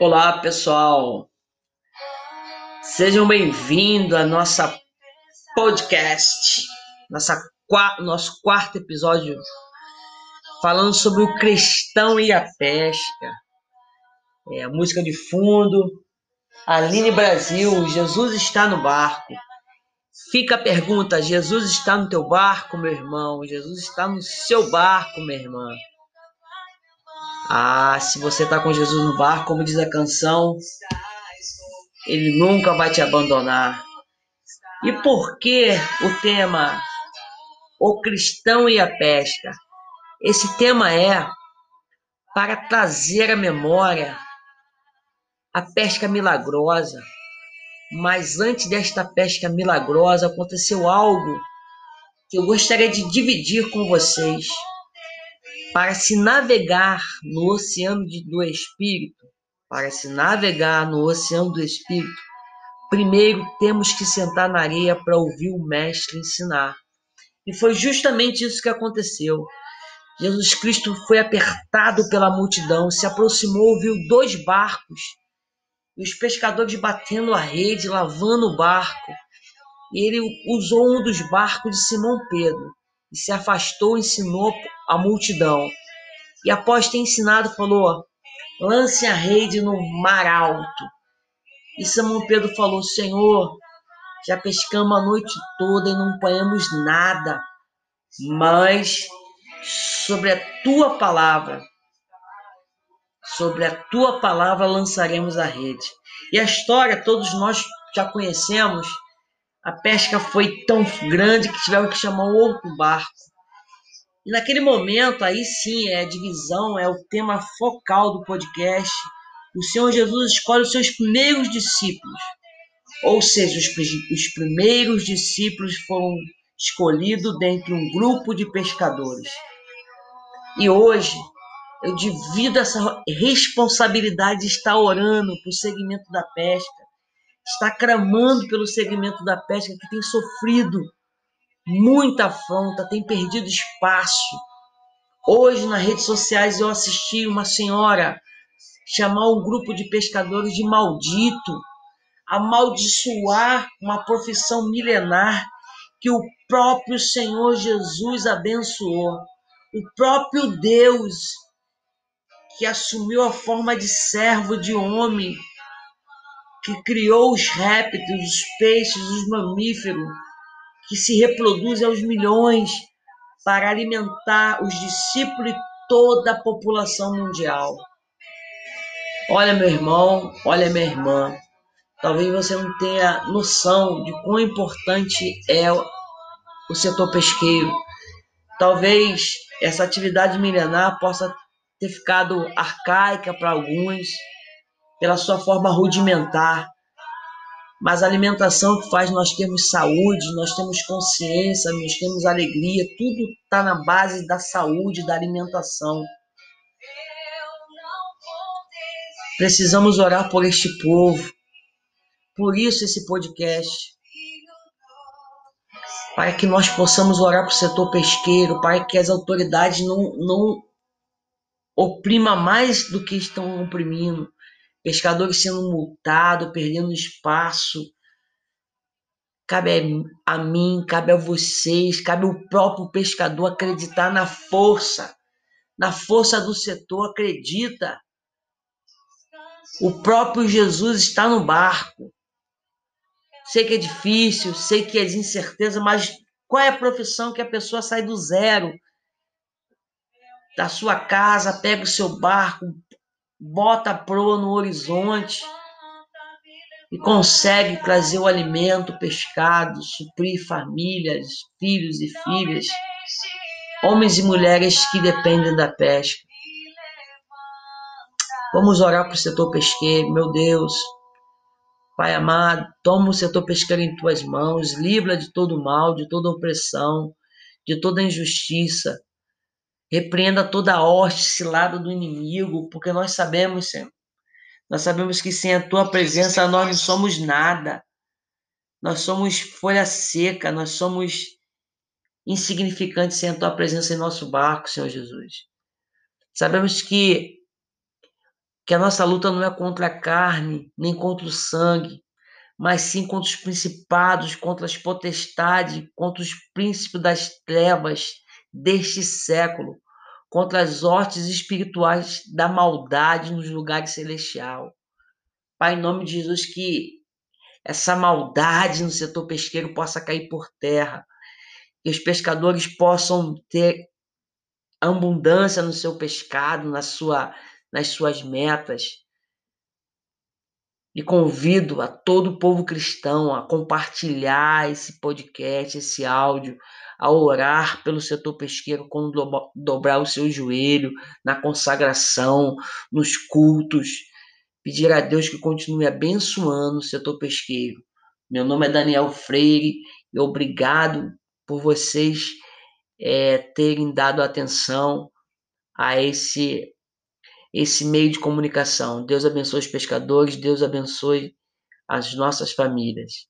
Olá, pessoal. Sejam bem-vindos à nossa podcast, nossa, nosso quarto episódio, falando sobre o cristão e a pesca. É, a música de fundo, Aline Brasil, Jesus está no barco. Fica a pergunta: Jesus está no teu barco, meu irmão? Jesus está no seu barco, minha irmã? Ah, se você está com Jesus no barco, como diz a canção, ele nunca vai te abandonar. E por que o tema O Cristão e a Pesca? Esse tema é para trazer à memória a pesca milagrosa. Mas antes desta pesca milagrosa aconteceu algo que eu gostaria de dividir com vocês para se navegar no oceano de, do Espírito, para se navegar no oceano do Espírito, primeiro temos que sentar na areia para ouvir o Mestre ensinar. E foi justamente isso que aconteceu. Jesus Cristo foi apertado pela multidão, se aproximou, viu dois barcos, e os pescadores batendo a rede, lavando o barco. E ele usou um dos barcos de Simão Pedro e se afastou, ensinou a multidão. E após ter ensinado, falou: lance a rede no mar alto. E Simão Pedro falou: Senhor, já pescamos a noite toda e não apanhamos nada, mas sobre a tua palavra, sobre a tua palavra lançaremos a rede. E a história todos nós já conhecemos a pesca foi tão grande que tiveram que chamar um outro barco. E naquele momento, aí sim, é a divisão, é o tema focal do podcast. O Senhor Jesus escolhe os seus primeiros discípulos. Ou seja, os, os primeiros discípulos foram escolhidos dentre um grupo de pescadores. E hoje, eu divido essa responsabilidade de estar orando para o segmento da pesca está clamando pelo segmento da pesca que tem sofrido muita afronta, tem perdido espaço. Hoje, nas redes sociais, eu assisti uma senhora chamar um grupo de pescadores de maldito, amaldiçoar uma profissão milenar que o próprio Senhor Jesus abençoou. O próprio Deus que assumiu a forma de servo de homem que criou os répteis, os peixes, os mamíferos, que se reproduzem aos milhões para alimentar os discípulos e toda a população mundial. Olha, meu irmão, olha, minha irmã, talvez você não tenha noção de quão importante é o setor pesqueiro. Talvez essa atividade milenar possa ter ficado arcaica para alguns, pela sua forma rudimentar. Mas a alimentação que faz nós termos saúde, nós temos consciência, nós temos alegria, tudo está na base da saúde, da alimentação. Precisamos orar por este povo. Por isso esse podcast. Para que nós possamos orar para o setor pesqueiro, para que as autoridades não, não oprima mais do que estão oprimindo pescadores sendo multados, perdendo espaço. Cabe a mim, cabe a vocês, cabe ao próprio pescador acreditar na força, na força do setor, acredita. O próprio Jesus está no barco. Sei que é difícil, sei que é de incerteza, mas qual é a profissão que a pessoa sai do zero? Da sua casa, pega o seu barco, bota a proa no horizonte e consegue trazer o alimento, o pescado, suprir famílias, filhos e filhas, homens e mulheres que dependem da pesca. Vamos orar para o setor pesqueiro, meu Deus. Pai amado, toma o setor pesqueiro em tuas mãos, livra de todo mal, de toda opressão, de toda injustiça. Repreenda toda a hoste cilada do inimigo, porque nós sabemos, Senhor. Nós sabemos que sem a tua presença nós não somos nada. Nós somos folha seca, nós somos insignificantes sem a tua presença em nosso barco, Senhor Jesus. Sabemos que que a nossa luta não é contra a carne, nem contra o sangue, mas sim contra os principados, contra as potestades, contra os príncipes das trevas deste século, contra as hortes espirituais da maldade nos lugares celestiais. Pai, em nome de Jesus, que essa maldade no setor pesqueiro possa cair por terra, que os pescadores possam ter abundância no seu pescado, na sua, nas suas metas. E convido a todo o povo cristão a compartilhar esse podcast, esse áudio, a orar pelo setor pesqueiro quando dobrar o seu joelho, na consagração, nos cultos. Pedir a Deus que continue abençoando o setor pesqueiro. Meu nome é Daniel Freire e obrigado por vocês é, terem dado atenção a esse esse meio de comunicação. Deus abençoe os pescadores, Deus abençoe as nossas famílias.